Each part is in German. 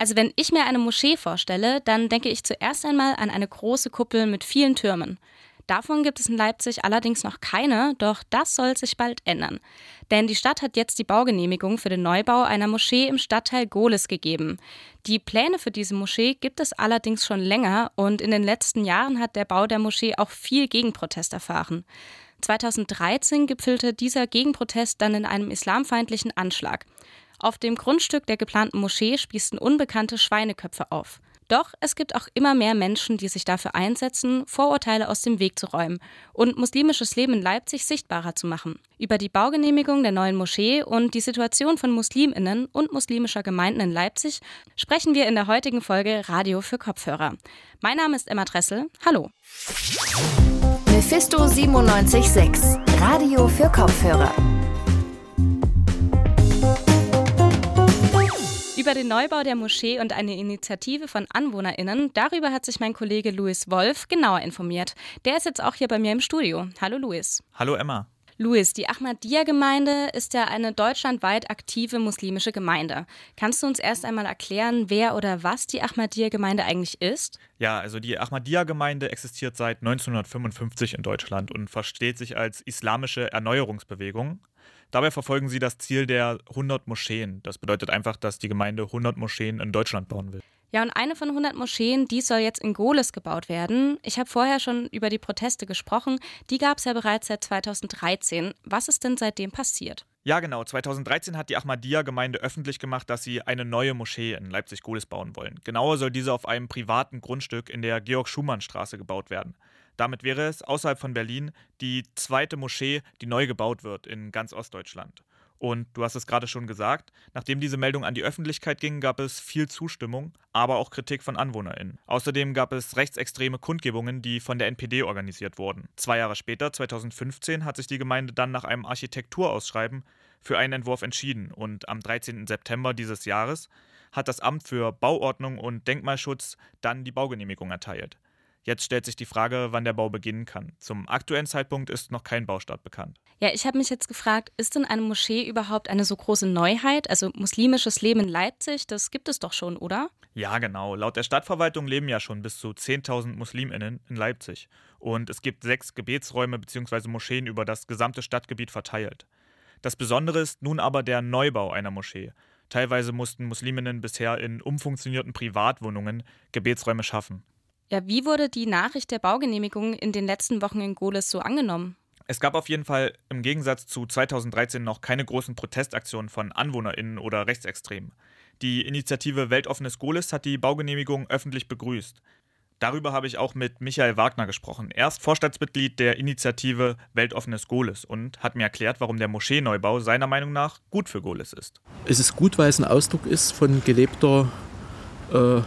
Also wenn ich mir eine Moschee vorstelle, dann denke ich zuerst einmal an eine große Kuppel mit vielen Türmen. Davon gibt es in Leipzig allerdings noch keine, doch das soll sich bald ändern. Denn die Stadt hat jetzt die Baugenehmigung für den Neubau einer Moschee im Stadtteil Gohlis gegeben. Die Pläne für diese Moschee gibt es allerdings schon länger und in den letzten Jahren hat der Bau der Moschee auch viel Gegenprotest erfahren. 2013 gipfelte dieser Gegenprotest dann in einem islamfeindlichen Anschlag. Auf dem Grundstück der geplanten Moschee spießten unbekannte Schweineköpfe auf. Doch es gibt auch immer mehr Menschen, die sich dafür einsetzen, Vorurteile aus dem Weg zu räumen und muslimisches Leben in Leipzig sichtbarer zu machen. Über die Baugenehmigung der neuen Moschee und die Situation von Musliminnen und muslimischer Gemeinden in Leipzig sprechen wir in der heutigen Folge Radio für Kopfhörer. Mein Name ist Emma Dressel. Hallo. Mephisto 976, Radio für Kopfhörer. Über den Neubau der Moschee und eine Initiative von AnwohnerInnen, darüber hat sich mein Kollege Louis Wolf genauer informiert. Der ist jetzt auch hier bei mir im Studio. Hallo Louis. Hallo Emma. Louis, die Ahmadiyya-Gemeinde ist ja eine deutschlandweit aktive muslimische Gemeinde. Kannst du uns erst einmal erklären, wer oder was die Ahmadiyya-Gemeinde eigentlich ist? Ja, also die Ahmadiyya-Gemeinde existiert seit 1955 in Deutschland und versteht sich als islamische Erneuerungsbewegung. Dabei verfolgen sie das Ziel der 100 Moscheen. Das bedeutet einfach, dass die Gemeinde 100 Moscheen in Deutschland bauen will. Ja, und eine von 100 Moscheen, die soll jetzt in Gohlis gebaut werden. Ich habe vorher schon über die Proteste gesprochen. Die gab es ja bereits seit 2013. Was ist denn seitdem passiert? Ja, genau. 2013 hat die Ahmadiyya-Gemeinde öffentlich gemacht, dass sie eine neue Moschee in Leipzig-Gohlis bauen wollen. Genauer soll diese auf einem privaten Grundstück in der Georg-Schumann-Straße gebaut werden. Damit wäre es außerhalb von Berlin die zweite Moschee, die neu gebaut wird in ganz Ostdeutschland. Und du hast es gerade schon gesagt, nachdem diese Meldung an die Öffentlichkeit ging, gab es viel Zustimmung, aber auch Kritik von AnwohnerInnen. Außerdem gab es rechtsextreme Kundgebungen, die von der NPD organisiert wurden. Zwei Jahre später, 2015, hat sich die Gemeinde dann nach einem Architekturausschreiben für einen Entwurf entschieden und am 13. September dieses Jahres hat das Amt für Bauordnung und Denkmalschutz dann die Baugenehmigung erteilt. Jetzt stellt sich die Frage, wann der Bau beginnen kann. Zum aktuellen Zeitpunkt ist noch kein Baustart bekannt. Ja, ich habe mich jetzt gefragt, ist denn eine Moschee überhaupt eine so große Neuheit? Also muslimisches Leben in Leipzig, das gibt es doch schon, oder? Ja, genau. Laut der Stadtverwaltung leben ja schon bis zu 10.000 Musliminnen in Leipzig. Und es gibt sechs Gebetsräume bzw. Moscheen über das gesamte Stadtgebiet verteilt. Das Besondere ist nun aber der Neubau einer Moschee. Teilweise mussten Musliminnen bisher in umfunktionierten Privatwohnungen Gebetsräume schaffen. Ja, wie wurde die Nachricht der Baugenehmigung in den letzten Wochen in Gohlis so angenommen? Es gab auf jeden Fall im Gegensatz zu 2013 noch keine großen Protestaktionen von AnwohnerInnen oder Rechtsextremen. Die Initiative Weltoffenes Gohlis hat die Baugenehmigung öffentlich begrüßt. Darüber habe ich auch mit Michael Wagner gesprochen. Er ist Vorstandsmitglied der Initiative Weltoffenes Gohlis und hat mir erklärt, warum der Moscheeneubau seiner Meinung nach gut für Gohlis ist. Es ist gut, weil es ein Ausdruck ist von gelebter äh,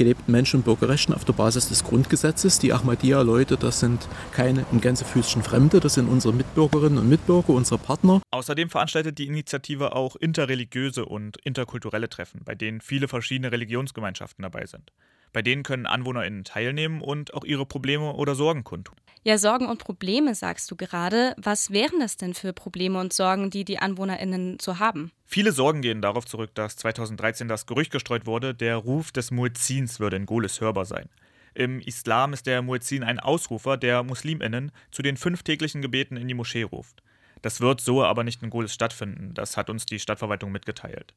gelebten Menschen- und Bürgerrechten auf der Basis des Grundgesetzes. Die Ahmadiyya-Leute, das sind keine im Gänsefüßchen Fremde, das sind unsere Mitbürgerinnen und Mitbürger, unsere Partner. Außerdem veranstaltet die Initiative auch interreligiöse und interkulturelle Treffen, bei denen viele verschiedene Religionsgemeinschaften dabei sind. Bei denen können AnwohnerInnen teilnehmen und auch ihre Probleme oder Sorgen kundtun. Ja, Sorgen und Probleme sagst du gerade. Was wären das denn für Probleme und Sorgen, die die AnwohnerInnen so haben? Viele Sorgen gehen darauf zurück, dass 2013 das Gerücht gestreut wurde, der Ruf des Muezzins würde in Golis hörbar sein. Im Islam ist der Muezzin ein Ausrufer, der MuslimInnen zu den fünf täglichen Gebeten in die Moschee ruft. Das wird so aber nicht in Golis stattfinden, das hat uns die Stadtverwaltung mitgeteilt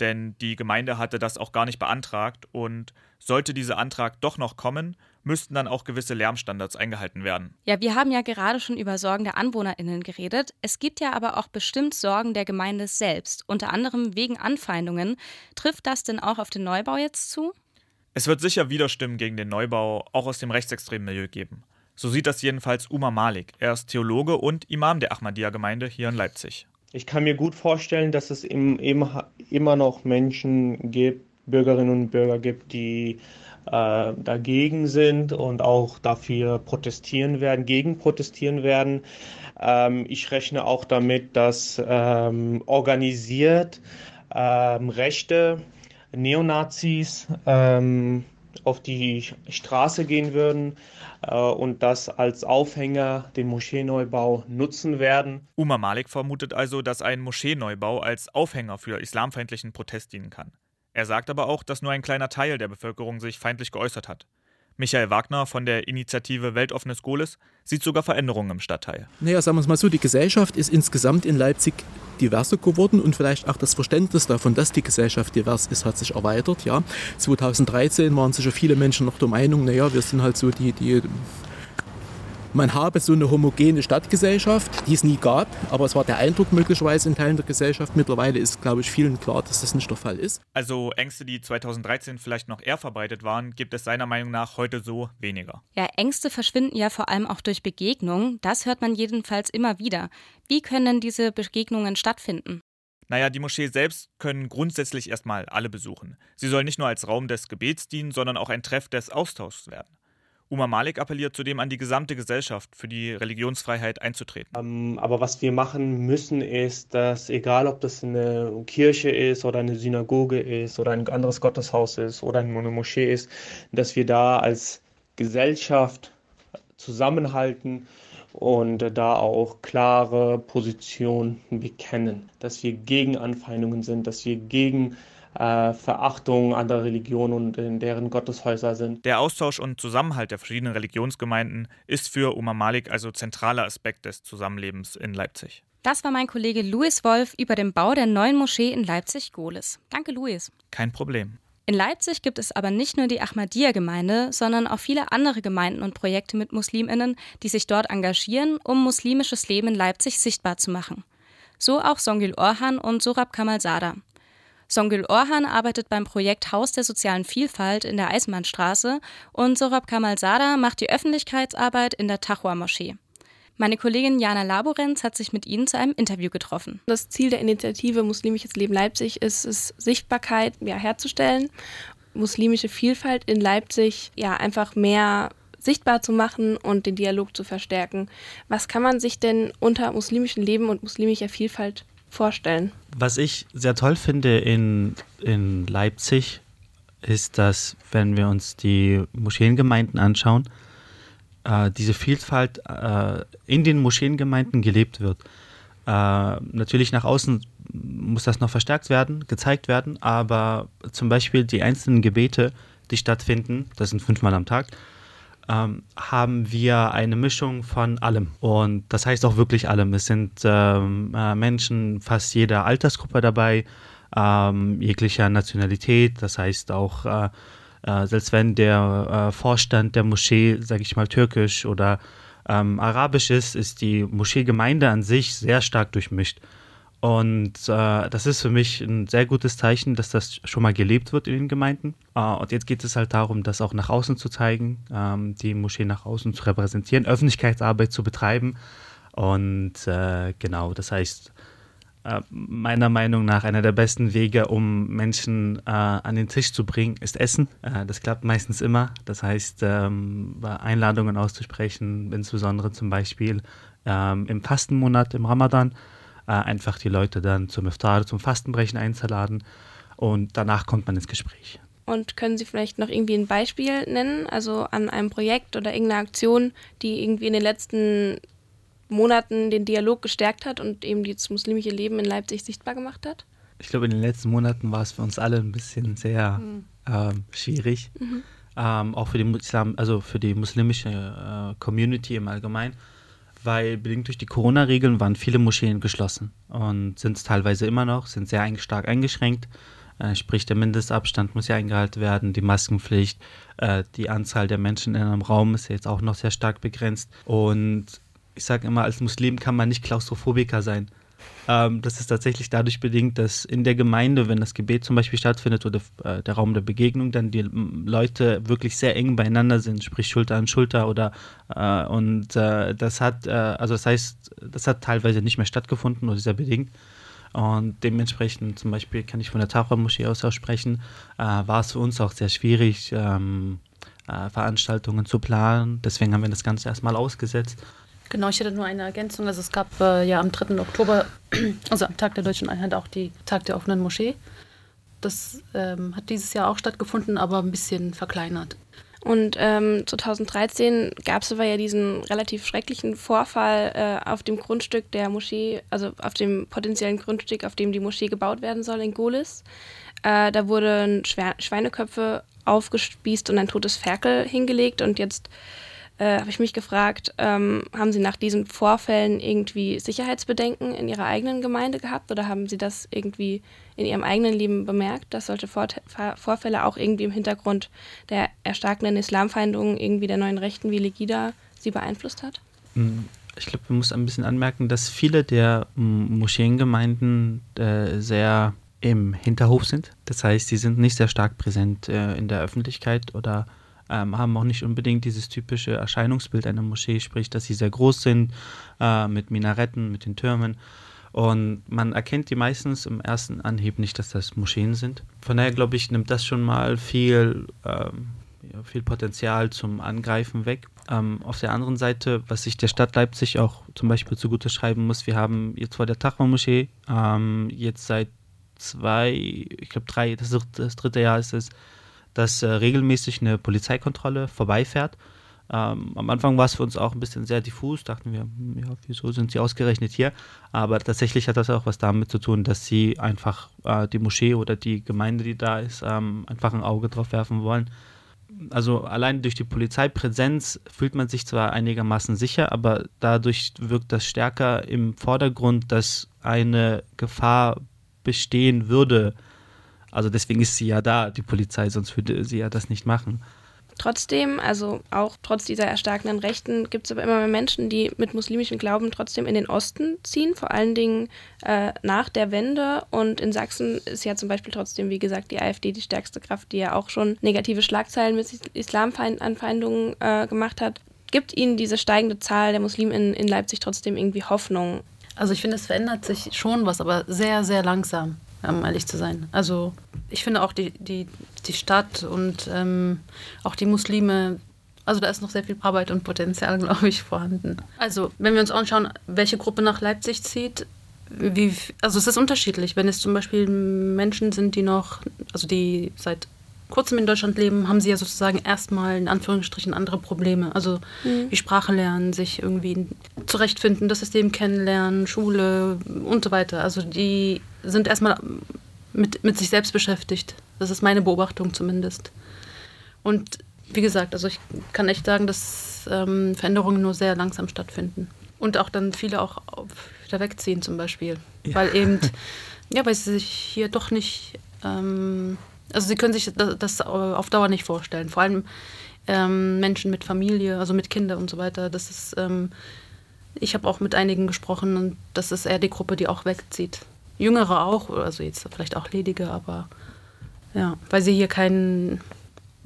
denn die Gemeinde hatte das auch gar nicht beantragt und sollte dieser Antrag doch noch kommen, müssten dann auch gewisse Lärmstandards eingehalten werden. Ja, wir haben ja gerade schon über Sorgen der Anwohnerinnen geredet. Es gibt ja aber auch bestimmt Sorgen der Gemeinde selbst, unter anderem wegen Anfeindungen. Trifft das denn auch auf den Neubau jetzt zu? Es wird sicher Widerstimmen gegen den Neubau auch aus dem rechtsextremen Milieu geben. So sieht das jedenfalls Umar Malik. Er ist Theologe und Imam der Ahmadiyya-Gemeinde hier in Leipzig. Ich kann mir gut vorstellen, dass es im, immer noch Menschen gibt, Bürgerinnen und Bürger gibt, die äh, dagegen sind und auch dafür protestieren werden, gegen protestieren werden. Ähm, ich rechne auch damit, dass ähm, organisiert ähm, Rechte, Neonazis ähm, auf die Straße gehen würden äh, und das als Aufhänger den Moscheeneubau nutzen werden. Umar Malik vermutet also, dass ein Moscheeneubau als Aufhänger für islamfeindlichen Protest dienen kann. Er sagt aber auch, dass nur ein kleiner Teil der Bevölkerung sich feindlich geäußert hat. Michael Wagner von der Initiative Weltoffenes Goles sieht sogar Veränderungen im Stadtteil. Naja, sagen wir es mal so, die Gesellschaft ist insgesamt in Leipzig diverser geworden und vielleicht auch das Verständnis davon, dass die Gesellschaft divers ist, hat sich erweitert. Ja. 2013 waren sicher viele Menschen noch der Meinung, naja, wir sind halt so die, die man habe so eine homogene Stadtgesellschaft, die es nie gab, aber es war der Eindruck möglicherweise in Teilen der Gesellschaft. Mittlerweile ist, glaube ich, vielen klar, dass das nicht der Fall ist. Also Ängste, die 2013 vielleicht noch eher verbreitet waren, gibt es seiner Meinung nach heute so weniger. Ja, Ängste verschwinden ja vor allem auch durch Begegnungen. Das hört man jedenfalls immer wieder. Wie können denn diese Begegnungen stattfinden? Naja, die Moschee selbst können grundsätzlich erstmal alle besuchen. Sie soll nicht nur als Raum des Gebets dienen, sondern auch ein Treff des Austauschs werden. Uma Malik appelliert zudem an die gesamte Gesellschaft, für die Religionsfreiheit einzutreten. Ähm, aber was wir machen müssen, ist, dass egal ob das eine Kirche ist oder eine Synagoge ist oder ein anderes Gotteshaus ist oder eine Moschee ist, dass wir da als Gesellschaft zusammenhalten und da auch klare Positionen bekennen, dass wir gegen Anfeindungen sind, dass wir gegen äh, Verachtung anderer Religionen und in deren Gotteshäuser sind. Der Austausch und Zusammenhalt der verschiedenen Religionsgemeinden ist für Oma Malik also zentraler Aspekt des Zusammenlebens in Leipzig. Das war mein Kollege Louis Wolf über den Bau der neuen Moschee in Leipzig-Gohlis. Danke, Louis. Kein Problem. In Leipzig gibt es aber nicht nur die Ahmadiyya-Gemeinde, sondern auch viele andere Gemeinden und Projekte mit MuslimInnen, die sich dort engagieren, um muslimisches Leben in Leipzig sichtbar zu machen. So auch Songül Orhan und Sorab Kamal Sada. Songül Orhan arbeitet beim Projekt Haus der sozialen Vielfalt in der Eismannstraße und Sorab Kamal Sada macht die Öffentlichkeitsarbeit in der Tachwa-Moschee. Meine Kollegin Jana Laborenz hat sich mit ihnen zu einem Interview getroffen. Das Ziel der Initiative Muslimisches Leben Leipzig ist es, Sichtbarkeit ja, herzustellen, muslimische Vielfalt in Leipzig ja einfach mehr sichtbar zu machen und den Dialog zu verstärken. Was kann man sich denn unter muslimischem Leben und muslimischer Vielfalt vorstellen. Was ich sehr toll finde in, in Leipzig, ist, dass wenn wir uns die Moscheengemeinden anschauen, äh, diese Vielfalt äh, in den Moscheengemeinden gelebt wird. Äh, natürlich nach außen muss das noch verstärkt werden, gezeigt werden, aber zum Beispiel die einzelnen Gebete, die stattfinden, das sind fünfmal am Tag, ähm, haben wir eine Mischung von allem. Und das heißt auch wirklich allem. Es sind ähm, äh, Menschen fast jeder Altersgruppe dabei, ähm, jeglicher Nationalität. Das heißt auch, äh, äh, selbst wenn der äh, Vorstand der Moschee, sage ich mal, türkisch oder ähm, arabisch ist, ist die Moscheegemeinde an sich sehr stark durchmischt. Und äh, das ist für mich ein sehr gutes Zeichen, dass das schon mal gelebt wird in den Gemeinden. Äh, und jetzt geht es halt darum, das auch nach außen zu zeigen, ähm, die Moschee nach außen zu repräsentieren, Öffentlichkeitsarbeit zu betreiben. Und äh, genau, das heißt, äh, meiner Meinung nach einer der besten Wege, um Menschen äh, an den Tisch zu bringen, ist Essen. Äh, das klappt meistens immer. Das heißt, ähm, Einladungen auszusprechen, insbesondere zum Beispiel ähm, im Fastenmonat, im Ramadan äh, einfach die Leute dann zum Iftar, zum Fastenbrechen einzuladen und danach kommt man ins Gespräch. Und können Sie vielleicht noch irgendwie ein Beispiel nennen, also an einem Projekt oder irgendeiner Aktion, die irgendwie in den letzten Monaten den Dialog gestärkt hat und eben das muslimische Leben in Leipzig sichtbar gemacht hat? Ich glaube, in den letzten Monaten war es für uns alle ein bisschen sehr mhm. ähm, schwierig. Mhm. Ähm, auch für die Islam, also für die muslimische äh, Community im Allgemeinen weil bedingt durch die Corona-Regeln waren viele Moscheen geschlossen und sind es teilweise immer noch, sind sehr stark eingeschränkt. Äh, sprich, der Mindestabstand muss ja eingehalten werden, die Maskenpflicht, äh, die Anzahl der Menschen in einem Raum ist jetzt auch noch sehr stark begrenzt. Und ich sage immer, als Muslim kann man nicht Klaustrophobiker sein. Ähm, das ist tatsächlich dadurch bedingt, dass in der Gemeinde, wenn das Gebet zum Beispiel stattfindet oder äh, der Raum der Begegnung, dann die Leute wirklich sehr eng beieinander sind, sprich Schulter an Schulter oder äh, und äh, das hat, äh, also das heißt, das hat teilweise nicht mehr stattgefunden oder sehr bedingt. Und dementsprechend, zum Beispiel kann ich von der Tauchermoschee aus auch sprechen, äh, war es für uns auch sehr schwierig, ähm, äh, Veranstaltungen zu planen. Deswegen haben wir das Ganze erstmal ausgesetzt. Genau, ich hätte nur eine Ergänzung. Also es gab äh, ja am 3. Oktober, also am Tag der Deutschen Einheit, auch die Tag der offenen Moschee. Das ähm, hat dieses Jahr auch stattgefunden, aber ein bisschen verkleinert. Und ähm, 2013 gab es aber ja diesen relativ schrecklichen Vorfall äh, auf dem Grundstück der Moschee, also auf dem potenziellen Grundstück, auf dem die Moschee gebaut werden soll in Golis. Äh, da wurden Schweineköpfe aufgespießt und ein totes Ferkel hingelegt. Und jetzt äh, habe ich mich gefragt, ähm, haben Sie nach diesen Vorfällen irgendwie Sicherheitsbedenken in Ihrer eigenen Gemeinde gehabt oder haben Sie das irgendwie in Ihrem eigenen Leben bemerkt, dass solche Vor Vorfälle auch irgendwie im Hintergrund der erstarkenden Islamfeindungen irgendwie der neuen Rechten wie Legida Sie beeinflusst hat? Hm, ich glaube, man muss ein bisschen anmerken, dass viele der Moscheengemeinden äh, sehr im Hinterhof sind. Das heißt, sie sind nicht sehr stark präsent äh, in der Öffentlichkeit oder ähm, haben auch nicht unbedingt dieses typische Erscheinungsbild einer Moschee, sprich, dass sie sehr groß sind, äh, mit Minaretten, mit den Türmen. Und man erkennt die meistens im ersten Anhieb nicht, dass das Moscheen sind. Von daher glaube ich, nimmt das schon mal viel, ähm, viel Potenzial zum Angreifen weg. Ähm, auf der anderen Seite, was sich der Stadt Leipzig auch zum Beispiel zugute schreiben muss, wir haben jetzt vor der Tachwa-Moschee ähm, jetzt seit zwei, ich glaube drei, das, das, dritte Jahr ist es, dass äh, regelmäßig eine Polizeikontrolle vorbeifährt. Ähm, am Anfang war es für uns auch ein bisschen sehr diffus, dachten wir, hm, ja, wieso sind sie ausgerechnet hier? Aber tatsächlich hat das auch was damit zu tun, dass sie einfach äh, die Moschee oder die Gemeinde, die da ist, ähm, einfach ein Auge drauf werfen wollen. Also allein durch die Polizeipräsenz fühlt man sich zwar einigermaßen sicher, aber dadurch wirkt das stärker im Vordergrund, dass eine Gefahr bestehen würde. Also deswegen ist sie ja da, die Polizei, sonst würde sie ja das nicht machen. Trotzdem, also auch trotz dieser erstarkenden Rechten, gibt es aber immer mehr Menschen, die mit muslimischem Glauben trotzdem in den Osten ziehen, vor allen Dingen äh, nach der Wende. Und in Sachsen ist ja zum Beispiel trotzdem, wie gesagt, die AfD die stärkste Kraft, die ja auch schon negative Schlagzeilen mit Islamanfeindungen äh, gemacht hat. Gibt Ihnen diese steigende Zahl der Muslime in, in Leipzig trotzdem irgendwie Hoffnung? Also ich finde, es verändert sich schon was, aber sehr, sehr langsam, um ehrlich zu sein. Also ich finde auch die, die, die Stadt und ähm, auch die Muslime, also da ist noch sehr viel Arbeit und Potenzial, glaube ich, vorhanden. Also wenn wir uns anschauen, welche Gruppe nach Leipzig zieht, wie, also es ist unterschiedlich. Wenn es zum Beispiel Menschen sind, die noch, also die seit kurzem in Deutschland leben, haben sie ja sozusagen erstmal in Anführungsstrichen andere Probleme. Also mhm. wie Sprache lernen, sich irgendwie zurechtfinden, das System kennenlernen, Schule und so weiter. Also die sind erstmal mit, mit sich selbst beschäftigt. Das ist meine Beobachtung zumindest. Und wie gesagt, also ich kann echt sagen, dass ähm, Veränderungen nur sehr langsam stattfinden. Und auch dann viele auch wieder wegziehen zum Beispiel. Ja. Weil eben, ja, weil sie sich hier doch nicht ähm, also sie können sich das auf Dauer nicht vorstellen. Vor allem ähm, Menschen mit Familie, also mit Kindern und so weiter. Das ist, ähm, ich habe auch mit einigen gesprochen und das ist eher die Gruppe, die auch wegzieht. Jüngere auch, also jetzt vielleicht auch ledige, aber ja, weil sie hier keinen.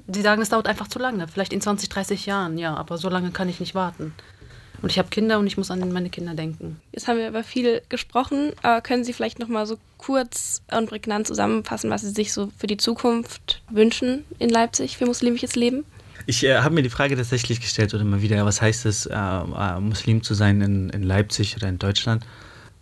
Sie sagen, es dauert einfach zu lange. Vielleicht in 20, 30 Jahren, ja, aber so lange kann ich nicht warten. Und ich habe Kinder und ich muss an meine Kinder denken. Jetzt haben wir über viel gesprochen. Äh, können Sie vielleicht noch mal so kurz und prägnant zusammenfassen, was Sie sich so für die Zukunft wünschen in Leipzig für muslimisches Leben? Ich äh, habe mir die Frage tatsächlich gestellt oder immer wieder, was heißt es, äh, äh Muslim zu sein in, in Leipzig oder in Deutschland?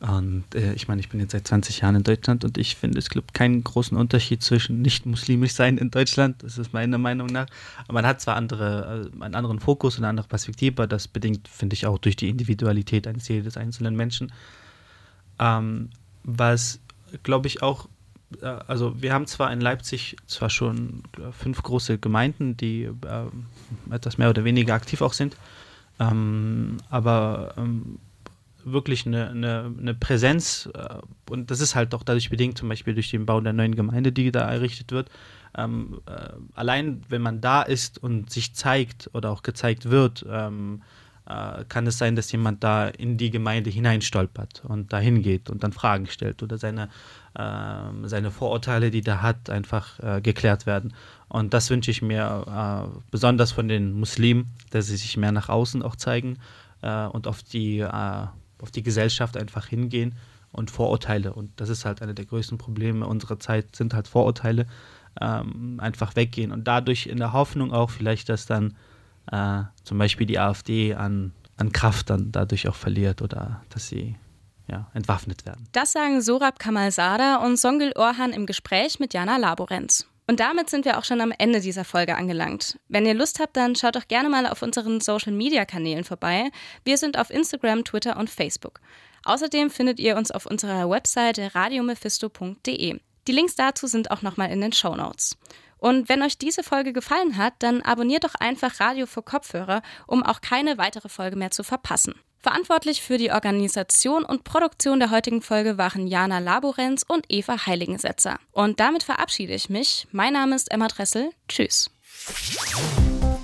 Und äh, ich meine, ich bin jetzt seit 20 Jahren in Deutschland und ich finde, es gibt keinen großen Unterschied zwischen nicht muslimisch sein in Deutschland. Das ist meiner Meinung nach. Aber man hat zwar andere, äh, einen anderen Fokus und eine andere Perspektive, das bedingt, finde ich, auch durch die Individualität eines jedes einzelnen Menschen. Ähm, was, glaube ich, auch, äh, also wir haben zwar in Leipzig zwar schon fünf große Gemeinden, die äh, etwas mehr oder weniger aktiv auch sind, ähm, aber ähm, wirklich eine, eine, eine Präsenz äh, und das ist halt auch dadurch bedingt, zum Beispiel durch den Bau der neuen Gemeinde, die da errichtet wird. Ähm, äh, allein wenn man da ist und sich zeigt oder auch gezeigt wird, ähm, äh, kann es sein, dass jemand da in die Gemeinde hineinstolpert und da hingeht und dann Fragen stellt oder seine, ähm, seine Vorurteile, die da hat, einfach äh, geklärt werden. Und das wünsche ich mir äh, besonders von den Muslimen, dass sie sich mehr nach außen auch zeigen äh, und auf die auf die Gesellschaft einfach hingehen und Vorurteile. Und das ist halt eine der größten Probleme unserer Zeit, sind halt Vorurteile, ähm, einfach weggehen. Und dadurch in der Hoffnung auch vielleicht, dass dann äh, zum Beispiel die AfD an, an Kraft dann dadurch auch verliert oder dass sie ja, entwaffnet werden. Das sagen Sorab Kamalsada und Songül Orhan im Gespräch mit Jana Laborenz. Und damit sind wir auch schon am Ende dieser Folge angelangt. Wenn ihr Lust habt, dann schaut doch gerne mal auf unseren Social-Media-Kanälen vorbei. Wir sind auf Instagram, Twitter und Facebook. Außerdem findet ihr uns auf unserer Webseite radiomephisto.de. Die Links dazu sind auch nochmal in den Show Notes. Und wenn euch diese Folge gefallen hat, dann abonniert doch einfach Radio für Kopfhörer, um auch keine weitere Folge mehr zu verpassen. Verantwortlich für die Organisation und Produktion der heutigen Folge waren Jana Laborenz und Eva Heiligensetzer. Und damit verabschiede ich mich. Mein Name ist Emma Dressel. Tschüss.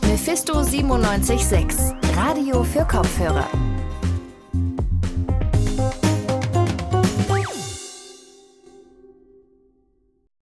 Mephisto 976, Radio für Kopfhörer.